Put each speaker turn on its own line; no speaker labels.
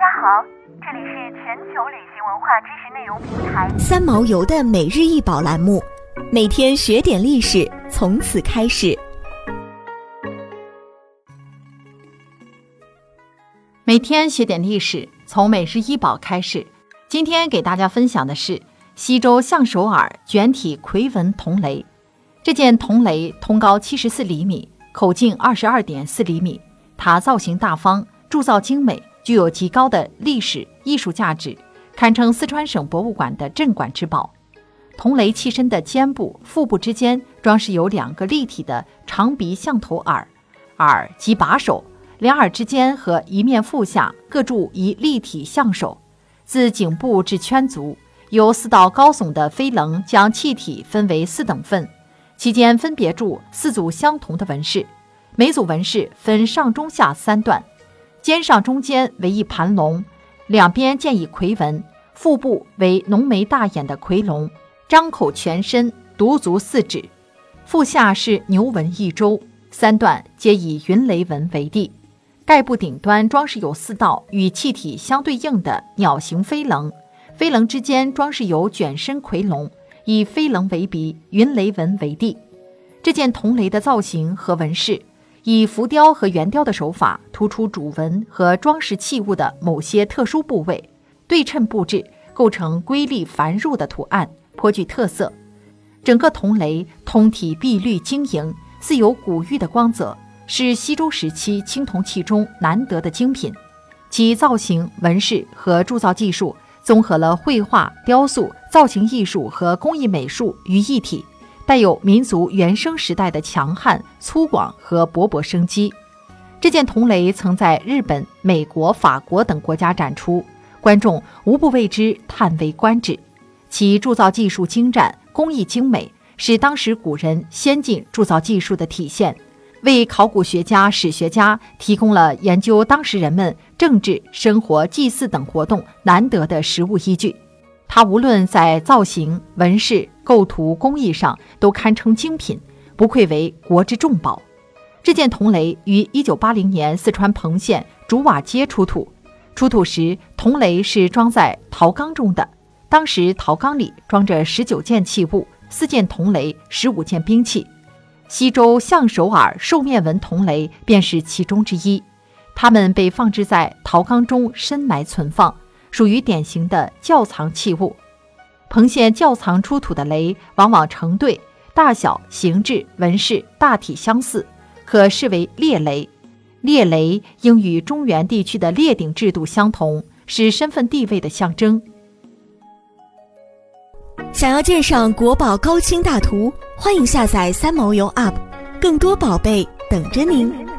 家好，这里是全球旅行文化知识内容平台
三毛游的每日一宝栏目，每天学点历史，从此开始。
每天学点历史，从每日一宝开始。今天给大家分享的是西周象首耳卷体夔纹铜雷。这件铜雷通高七十四厘米，口径二十二点四厘米。它造型大方，铸造精美，具有极高的历史艺术价值，堪称四川省博物馆的镇馆之宝。铜雷器身的肩部、腹部之间装饰有两个立体的长鼻象头耳，耳即把手。两耳之间和一面腹下各铸一立体象手，自颈部至圈足，由四道高耸的飞棱将气体分为四等份，其间分别铸四组相同的纹饰，每组纹饰分上中下三段，肩上中间为一盘龙，两边见以夔纹，腹部为浓眉大眼的夔龙，张口全身独足四指，腹下是牛纹一周，三段皆以云雷纹为地。盖部顶端装饰有四道与气体相对应的鸟形飞棱，飞棱之间装饰有卷身夔龙，以飞棱为鼻，云雷纹为地。这件铜雷的造型和纹饰，以浮雕和圆雕的手法突出主纹和装饰器物的某些特殊部位，对称布置，构成瑰丽繁缛的图案，颇具特色。整个铜雷通体碧绿晶莹，似有古玉的光泽。是西周时期青铜器中难得的精品，其造型、纹饰和铸造技术综合了绘画、雕塑、造型艺术和工艺美术于一体，带有民族原生时代的强悍、粗犷和勃勃生机。这件铜雷曾在日本、美国、法国等国家展出，观众无不为之叹为观止。其铸造技术精湛、工艺精美，是当时古人先进铸造技术的体现。为考古学家、史学家提供了研究当时人们政治生活、祭祀等活动难得的实物依据。它无论在造型、纹饰、构图、工艺上都堪称精品，不愧为国之重宝。这件铜雷于1980年四川彭县竹瓦街出土，出土时铜雷是装在陶缸中的，当时陶缸里装着十九件器物，四件铜雷，十五件兵器。西周象首耳兽面纹铜雷便是其中之一，它们被放置在陶缸中深埋存放，属于典型的窖藏器物。彭县窖藏出土的雷往往成对，大小、形制、纹饰大体相似，可视为列雷。列雷应与中原地区的列鼎制度相同，是身份地位的象征。
想要鉴赏国宝高清大图，欢迎下载三毛游 App，更多宝贝等着您。